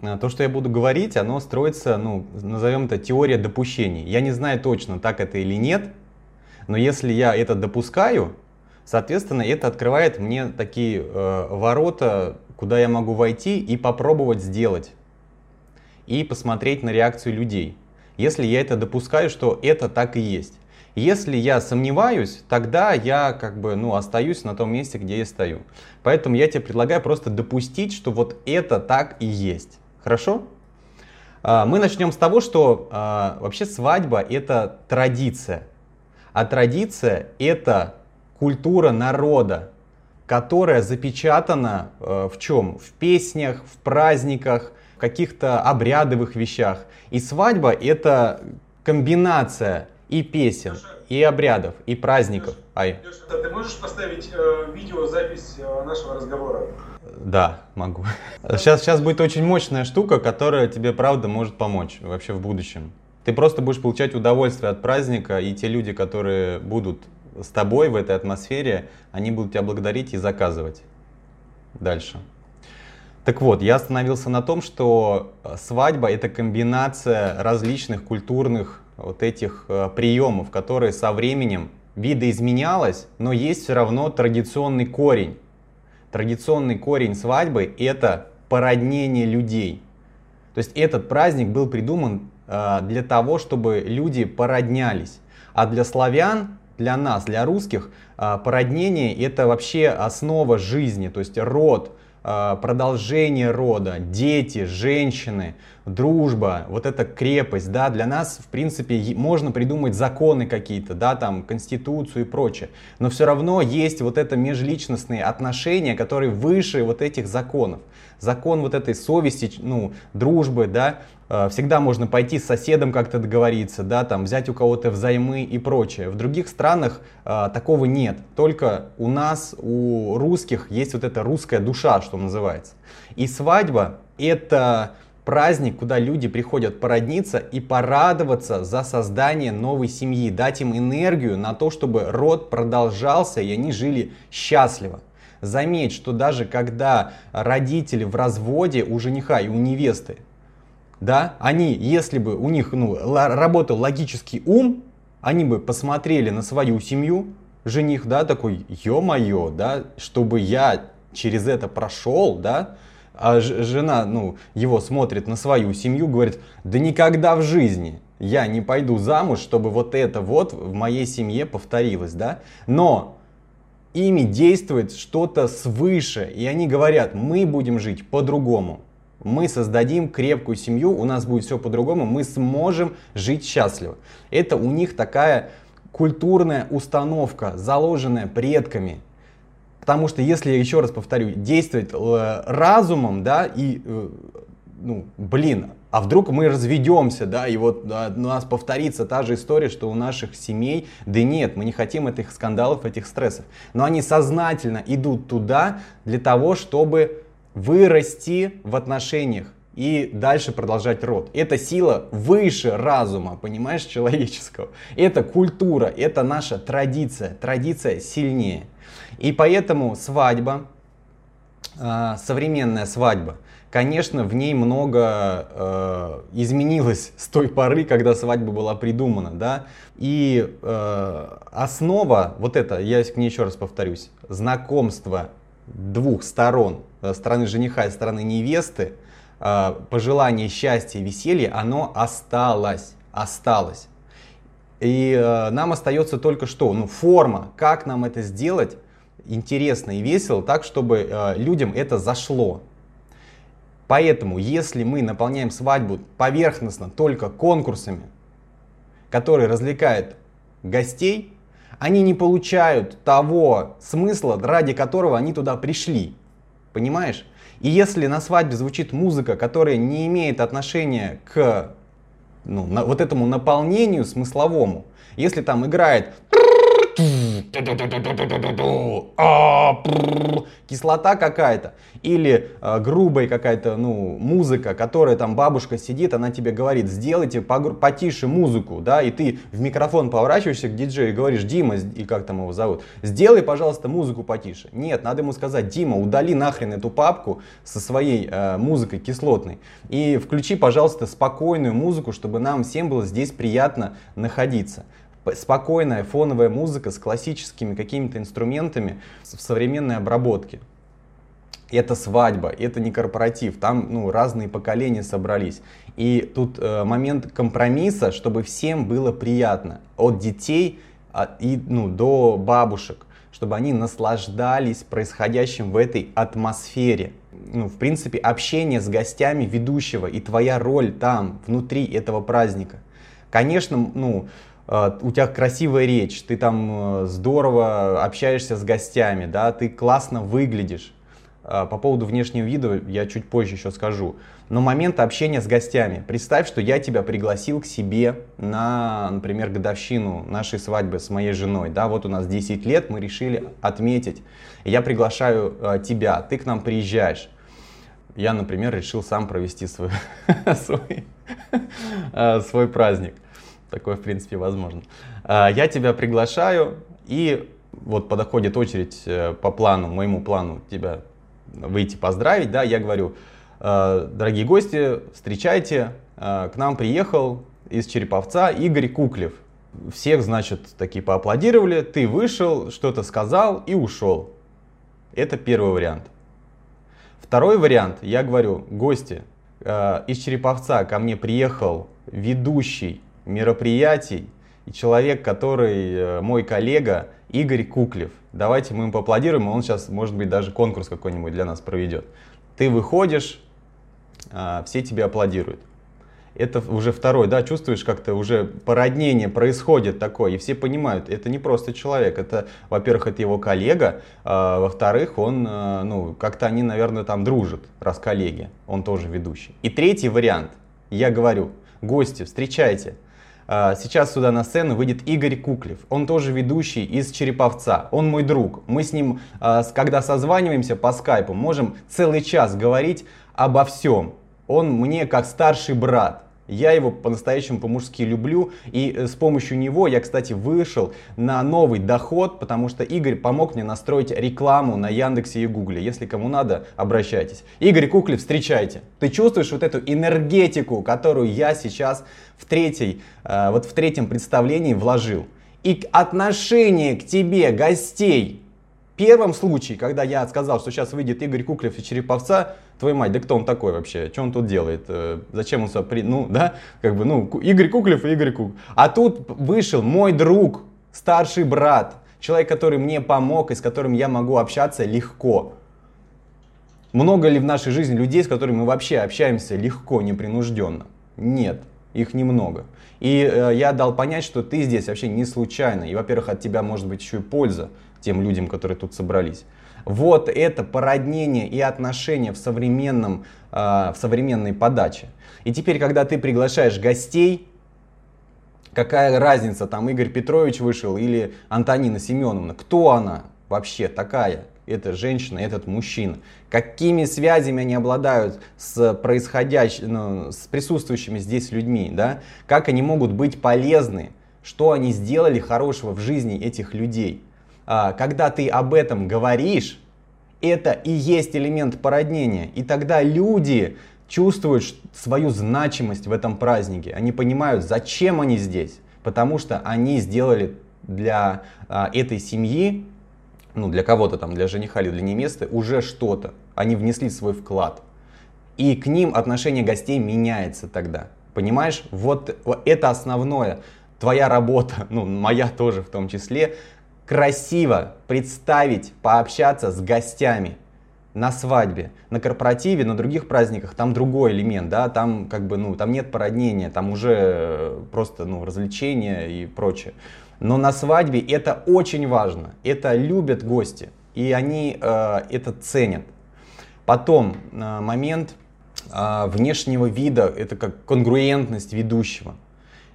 А, то, что я буду говорить, оно строится, ну, назовем это теория допущений. Я не знаю точно, так это или нет, но если я это допускаю, соответственно, это открывает мне такие э, ворота, куда я могу войти и попробовать сделать. И посмотреть на реакцию людей. Если я это допускаю, что это так и есть. Если я сомневаюсь, тогда я как бы ну, остаюсь на том месте, где я стою. Поэтому я тебе предлагаю просто допустить, что вот это так и есть. Хорошо? А, мы начнем с того, что а, вообще свадьба это традиция. А традиция это культура народа, которая запечатана э, в чем? В песнях, в праздниках, в каких-то обрядовых вещах. И свадьба это комбинация и песен, и обрядов, и праздников. Ай. ты можешь поставить э, видеозапись э, нашего разговора? Да, могу. Сейчас, сейчас будет очень мощная штука, которая тебе, правда, может помочь вообще в будущем. Ты просто будешь получать удовольствие от праздника, и те люди, которые будут с тобой в этой атмосфере, они будут тебя благодарить и заказывать дальше. Так вот, я остановился на том, что свадьба это комбинация различных культурных вот этих э, приемов, которые со временем видоизменялось, но есть все равно традиционный корень. Традиционный корень свадьбы – это породнение людей. То есть этот праздник был придуман э, для того, чтобы люди породнялись. А для славян, для нас, для русских, э, породнение – это вообще основа жизни, то есть род, продолжение рода, дети, женщины, дружба, вот эта крепость, да, для нас, в принципе, можно придумать законы какие-то, да, там, конституцию и прочее, но все равно есть вот это межличностные отношения, которые выше вот этих законов. Закон вот этой совести, ну, дружбы, да, э, всегда можно пойти с соседом как-то договориться, да, там, взять у кого-то взаймы и прочее. В других странах а, такого нет, только у нас, у русских есть вот эта русская душа, что называется. И свадьба это праздник, куда люди приходят породниться и порадоваться за создание новой семьи, дать им энергию на то, чтобы род продолжался и они жили счастливо. Заметь, что даже когда родители в разводе у жениха и у невесты, да, они, если бы у них ну, работал логический ум, они бы посмотрели на свою семью, жених, да, такой, ё-моё, да, чтобы я через это прошел, да, а жена, ну, его смотрит на свою семью, говорит, да никогда в жизни я не пойду замуж, чтобы вот это вот в моей семье повторилось, да? Но ими действует что-то свыше, и они говорят, мы будем жить по-другому. Мы создадим крепкую семью, у нас будет все по-другому, мы сможем жить счастливо. Это у них такая культурная установка, заложенная предками. Потому что если, еще раз повторю, действовать э, разумом, да, и, э, ну, блин, а вдруг мы разведемся, да, и вот да, у нас повторится та же история, что у наших семей, да нет, мы не хотим этих скандалов, этих стрессов. Но они сознательно идут туда для того, чтобы вырасти в отношениях и дальше продолжать род. Это сила выше разума, понимаешь, человеческого. Это культура, это наша традиция. Традиция сильнее. И поэтому свадьба, а, современная свадьба, конечно, в ней много э, изменилось с той поры, когда свадьба была придумана, да. И э, основа, вот это, я к ней еще раз повторюсь, знакомство двух сторон, э, стороны жениха и стороны невесты, э, пожелание счастья веселья, оно осталось, осталось. И э, нам остается только что, ну, форма, как нам это сделать интересно и весело, так, чтобы людям это зашло. Поэтому, если мы наполняем свадьбу поверхностно только конкурсами, которые развлекают гостей, они не получают того смысла, ради которого они туда пришли. Понимаешь? И если на свадьбе звучит музыка, которая не имеет отношения к ну, на, вот этому наполнению смысловому, если там играет кислота какая-то или э, грубая какая-то ну музыка, которая там бабушка сидит, она тебе говорит, сделайте потише музыку, да, и ты в микрофон поворачиваешься к диджею и говоришь, Дима, и как там его зовут, сделай, пожалуйста, музыку потише. Нет, надо ему сказать, Дима, удали нахрен эту папку со своей э, музыкой кислотной и включи, пожалуйста, спокойную музыку, чтобы нам всем было здесь приятно находиться спокойная фоновая музыка с классическими какими-то инструментами в современной обработке. Это свадьба, это не корпоратив, там ну, разные поколения собрались. И тут э, момент компромисса, чтобы всем было приятно, от детей а, и, ну, до бабушек, чтобы они наслаждались происходящим в этой атмосфере. Ну, в принципе, общение с гостями ведущего и твоя роль там, внутри этого праздника. Конечно, ну, у тебя красивая речь, ты там э, здорово общаешься с гостями, да, ты классно выглядишь. Э, по поводу внешнего вида я чуть позже еще скажу. Но момент общения с гостями. Представь, что я тебя пригласил к себе на, например, годовщину нашей свадьбы с моей женой. Да, вот у нас 10 лет, мы решили отметить. Я приглашаю тебя, ты к нам приезжаешь. Я, например, решил сам провести свой, свой, свой праздник. Такое, в принципе, возможно. А, я тебя приглашаю, и вот подходит очередь э, по плану, моему плану тебя выйти поздравить, да, я говорю, «Э, дорогие гости, встречайте, э, к нам приехал из Череповца Игорь Куклев. Всех, значит, такие поаплодировали, ты вышел, что-то сказал и ушел. Это первый вариант. Второй вариант, я говорю, гости, из Череповца ко мне приехал ведущий мероприятий и человек, который э, мой коллега Игорь Куклев. Давайте мы ему поаплодируем, он сейчас, может быть, даже конкурс какой-нибудь для нас проведет. Ты выходишь, а, все тебе аплодируют. Это уже второй, да, чувствуешь, как-то уже породнение происходит такое, и все понимают, это не просто человек, это, во-первых, это его коллега, а, во-вторых, он, а, ну, как-то они, наверное, там дружат, раз коллеги, он тоже ведущий. И третий вариант, я говорю, гости, встречайте, сейчас сюда на сцену выйдет Игорь Куклев. Он тоже ведущий из Череповца. Он мой друг. Мы с ним, а, когда созваниваемся по скайпу, можем целый час говорить обо всем. Он мне как старший брат. Я его по-настоящему по-мужски люблю, и э, с помощью него я, кстати, вышел на новый доход, потому что Игорь помог мне настроить рекламу на Яндексе и Гугле. Если кому надо, обращайтесь. Игорь Куклев, встречайте. Ты чувствуешь вот эту энергетику, которую я сейчас в, третьей, э, вот в третьем представлении вложил. И отношение к тебе гостей первом случае, когда я сказал, что сейчас выйдет Игорь Куклев и Череповца, твою мать, да кто он такой вообще? Что он тут делает? Э, зачем он сюда при... Ну, да, как бы, ну, Игорь Куклев и Игорь Куклев. А тут вышел мой друг, старший брат, человек, который мне помог и с которым я могу общаться легко. Много ли в нашей жизни людей, с которыми мы вообще общаемся легко, непринужденно? Нет, их немного. И э, я дал понять, что ты здесь вообще не случайно. И, во-первых, от тебя может быть еще и польза тем людям, которые тут собрались. Вот это породнение и отношения в, современном, э, в современной подаче. И теперь, когда ты приглашаешь гостей, какая разница, там Игорь Петрович вышел или Антонина Семеновна, кто она вообще такая? эта женщина, этот мужчина. Какими связями они обладают с происходящим, ну, с присутствующими здесь людьми, да? Как они могут быть полезны? Что они сделали хорошего в жизни этих людей? А, когда ты об этом говоришь, это и есть элемент породнения. И тогда люди чувствуют свою значимость в этом празднике. Они понимают, зачем они здесь. Потому что они сделали для а, этой семьи, ну для кого-то там, для жениха или для невесты, уже что-то. Они внесли свой вклад. И к ним отношение гостей меняется тогда. Понимаешь? Вот, вот это основное. Твоя работа, ну моя тоже в том числе, красиво представить, пообщаться с гостями на свадьбе, на корпоративе, на других праздниках, там другой элемент, да, там как бы, ну, там нет породнения, там уже э, просто, ну, развлечения и прочее. Но на свадьбе это очень важно, это любят гости, и они э, это ценят. Потом э, момент э, внешнего вида, это как конгруентность ведущего.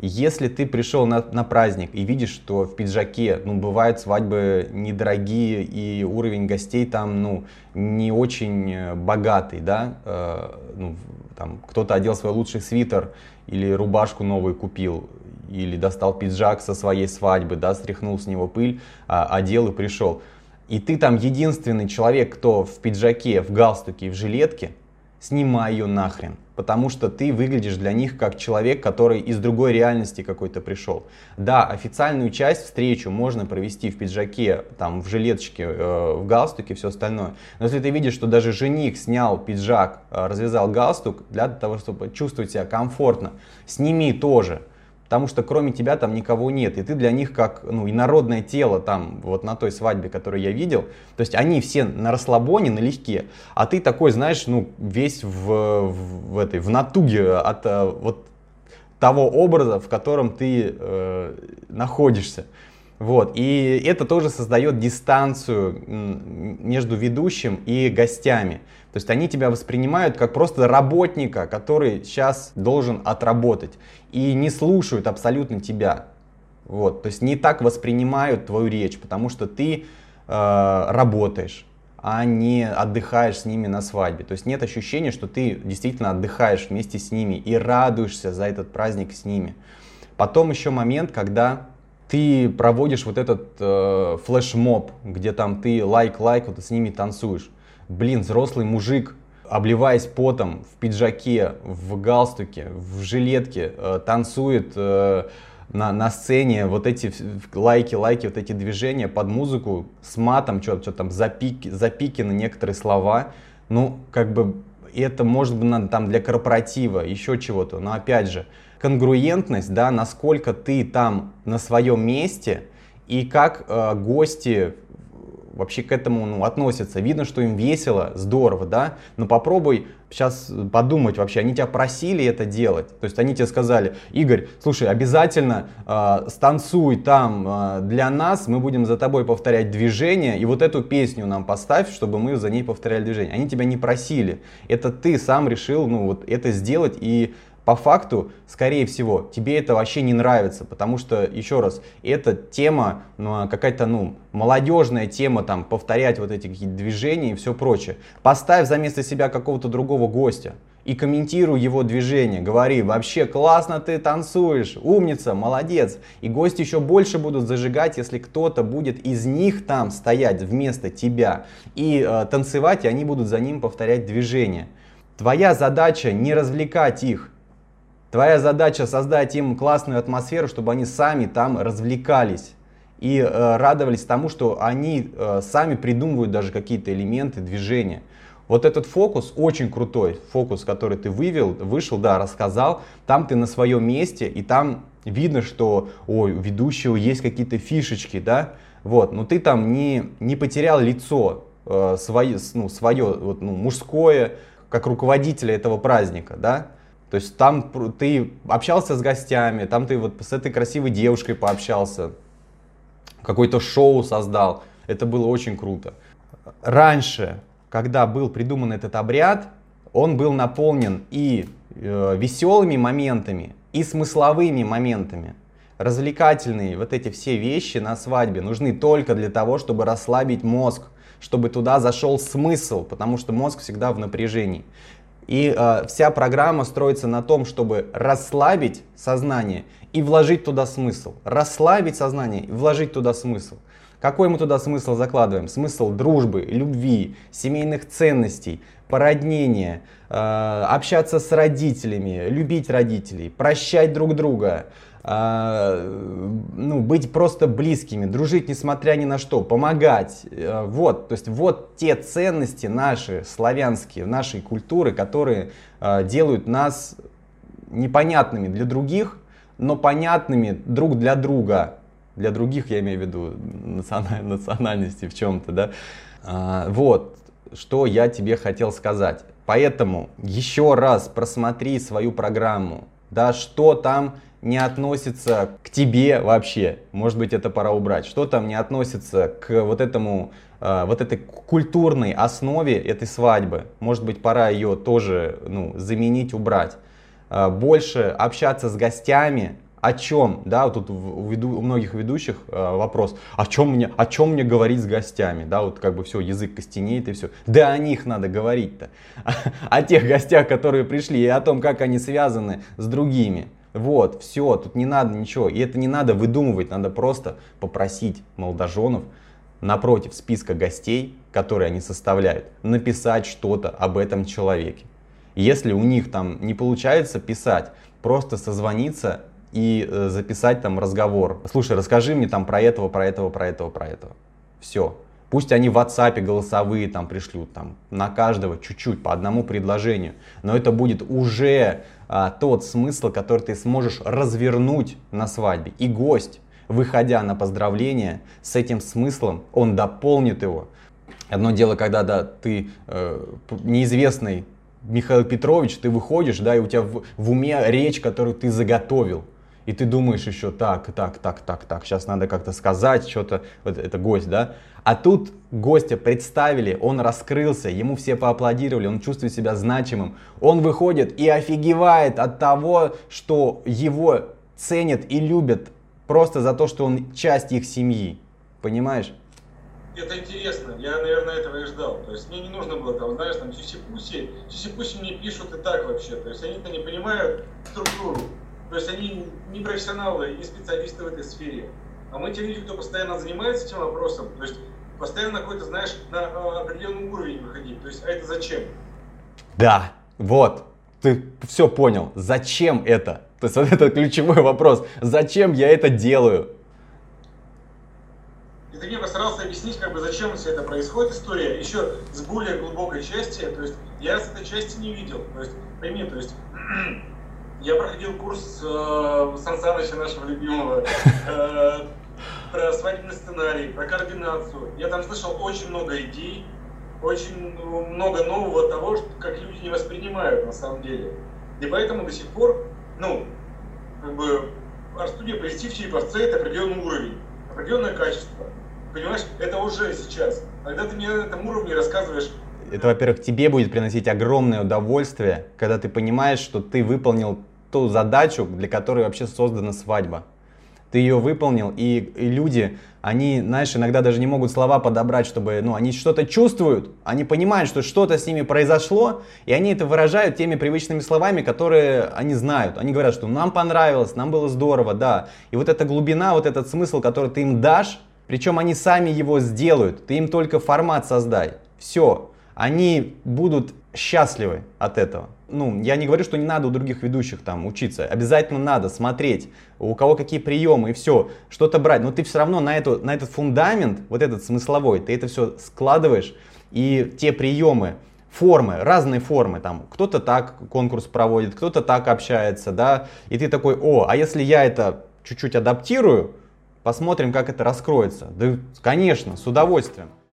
Если ты пришел на, на праздник и видишь, что в пиджаке, ну, бывают свадьбы недорогие и уровень гостей там, ну, не очень э, богатый, да, э, ну, там, кто-то одел свой лучший свитер или рубашку новую купил, или достал пиджак со своей свадьбы, да, стряхнул с него пыль, а, одел и пришел. И ты там единственный человек, кто в пиджаке, в галстуке в жилетке, снимай ее нахрен потому что ты выглядишь для них как человек, который из другой реальности какой-то пришел. Да, официальную часть, встречу можно провести в пиджаке, там, в жилеточке, э, в галстуке, все остальное. Но если ты видишь, что даже жених снял пиджак, э, развязал галстук для того, чтобы чувствовать себя комфортно, сними тоже потому что кроме тебя там никого нет, и ты для них как ну, инородное тело там, вот на той свадьбе, которую я видел, то есть они все на расслабоне, налегке, а ты такой, знаешь, ну, весь в, в, этой, в натуге от э, вот того образа, в котором ты э, находишься. Вот. И это тоже создает дистанцию между ведущим и гостями. То есть они тебя воспринимают как просто работника, который сейчас должен отработать. И не слушают абсолютно тебя. Вот. То есть не так воспринимают твою речь, потому что ты э, работаешь а не отдыхаешь с ними на свадьбе. То есть нет ощущения, что ты действительно отдыхаешь вместе с ними и радуешься за этот праздник с ними. Потом еще момент, когда ты проводишь вот этот э, флешмоб, где там ты лайк-лайк, вот с ними танцуешь. Блин, взрослый мужик, обливаясь потом, в пиджаке, в галстуке, в жилетке, э, танцует э, на, на сцене вот эти лайки, лайки, вот эти движения под музыку с матом, что то там запики, запикины некоторые слова. Ну, как бы это может быть там для корпоратива, еще чего-то. Но опять же, конгруентность, да, насколько ты там на своем месте и как э, гости вообще к этому ну, относятся. Видно, что им весело, здорово, да, но попробуй сейчас подумать вообще, они тебя просили это делать, то есть они тебе сказали, Игорь, слушай, обязательно э, станцуй там э, для нас, мы будем за тобой повторять движение, и вот эту песню нам поставь, чтобы мы за ней повторяли движение. Они тебя не просили, это ты сам решил, ну вот это сделать и по факту, скорее всего, тебе это вообще не нравится, потому что, еще раз, эта тема, ну, какая-то, ну, молодежная тема, там, повторять вот эти какие-то движения и все прочее. Поставь за место себя какого-то другого гостя и комментируй его движение, говори, вообще классно ты танцуешь, умница, молодец. И гости еще больше будут зажигать, если кто-то будет из них там стоять вместо тебя и э, танцевать, и они будут за ним повторять движение. Твоя задача не развлекать их, Твоя задача создать им классную атмосферу, чтобы они сами там развлекались и э, радовались тому, что они э, сами придумывают даже какие-то элементы движения. Вот этот фокус очень крутой, фокус, который ты вывел, вышел, да, рассказал, там ты на своем месте, и там видно, что ой, у ведущего есть какие-то фишечки, да, вот, но ты там не, не потерял лицо э, свое, ну, свое вот, ну, мужское, как руководителя этого праздника, да, то есть там ты общался с гостями, там ты вот с этой красивой девушкой пообщался, какое-то шоу создал. Это было очень круто. Раньше, когда был придуман этот обряд, он был наполнен и э, веселыми моментами, и смысловыми моментами. Развлекательные вот эти все вещи на свадьбе нужны только для того, чтобы расслабить мозг, чтобы туда зашел смысл, потому что мозг всегда в напряжении. И э, вся программа строится на том, чтобы расслабить сознание и вложить туда смысл. Расслабить сознание и вложить туда смысл. Какой мы туда смысл закладываем? Смысл дружбы, любви, семейных ценностей, породнения, э, общаться с родителями, любить родителей, прощать друг друга, ну, быть просто близкими, дружить несмотря ни на что, помогать. Э, вот, то есть вот те ценности наши, славянские, нашей культуры, которые а, делают нас непонятными для других, но понятными друг для друга. Для других я имею в виду национальности в чем-то, да. А, вот, что я тебе хотел сказать. Поэтому еще раз просмотри свою программу, да, что там не относится к тебе вообще. Может быть, это пора убрать. Что там не относится к вот этому, э, вот этой культурной основе этой свадьбы. Может быть, пора ее тоже ну, заменить, убрать. Э, больше общаться с гостями, О чем, да, вот тут у, веду, у многих ведущих э, вопрос, о чем, мне, о чем мне говорить с гостями, да, вот как бы все, язык костенеет и все. Да о них надо говорить-то, о тех гостях, которые пришли, и о том, как они связаны с другими. Вот, все, тут не надо ничего. И это не надо выдумывать, надо просто попросить молодоженов напротив списка гостей, которые они составляют, написать что-то об этом человеке. Если у них там не получается писать, просто созвониться и э, записать там разговор. Слушай, расскажи мне там про этого, про этого, про этого, про этого. Все. Пусть они в WhatsApp голосовые там пришлют, там на каждого чуть-чуть, по одному предложению. Но это будет уже а, тот смысл, который ты сможешь развернуть на свадьбе. И гость, выходя на поздравление с этим смыслом, он дополнит его. Одно дело, когда да, ты э, неизвестный Михаил Петрович, ты выходишь, да, и у тебя в, в уме речь, которую ты заготовил. И ты думаешь еще так, так, так, так, так, сейчас надо как-то сказать что-то, вот это гость, да. А тут гостя представили, он раскрылся, ему все поаплодировали, он чувствует себя значимым. Он выходит и офигевает от того, что его ценят и любят просто за то, что он часть их семьи. Понимаешь? это интересно, я, наверное, этого и ждал. То есть мне не нужно было там, знаешь, там сиси-пуси, сиси-пуси мне пишут и так вообще. То есть они-то не понимают структуру. То есть они не профессионалы и специалисты в этой сфере. А мы те люди, кто постоянно занимается этим вопросом, то есть постоянно какой-то, знаешь, на а, определенный уровень выходить. То есть, а это зачем? Да, вот, ты все понял. Зачем это? То есть вот это ключевой вопрос. Зачем я это делаю? И ты мне постарался объяснить, как бы, зачем все это происходит, история, еще с более глубокой части, то есть я с этой части не видел. То есть, пойми, то есть я проходил курс э, Сан Саныча нашего любимого э, про свадебный сценарий, про координацию. Я там слышал очень много идей, очень много нового того, что, как люди не воспринимают на самом деле. И поэтому до сих пор, ну, как бы, арт-студия Prestige Череповце это определенный уровень, определенное качество. Понимаешь, это уже сейчас. Когда ты мне на этом уровне рассказываешь это, во-первых, тебе будет приносить огромное удовольствие, когда ты понимаешь, что ты выполнил ту задачу, для которой вообще создана свадьба. Ты ее выполнил, и, и люди, они, знаешь, иногда даже не могут слова подобрать, чтобы, ну, они что-то чувствуют, они понимают, что что-то с ними произошло, и они это выражают теми привычными словами, которые они знают. Они говорят, что нам понравилось, нам было здорово, да. И вот эта глубина, вот этот смысл, который ты им дашь, причем они сами его сделают, ты им только формат создай. Все они будут счастливы от этого. Ну, я не говорю, что не надо у других ведущих там учиться. Обязательно надо смотреть, у кого какие приемы и все, что-то брать. Но ты все равно на, эту, на этот фундамент, вот этот смысловой, ты это все складываешь. И те приемы, формы, разные формы, там, кто-то так конкурс проводит, кто-то так общается, да, и ты такой, о, а если я это чуть-чуть адаптирую, посмотрим, как это раскроется. Да, конечно, с удовольствием.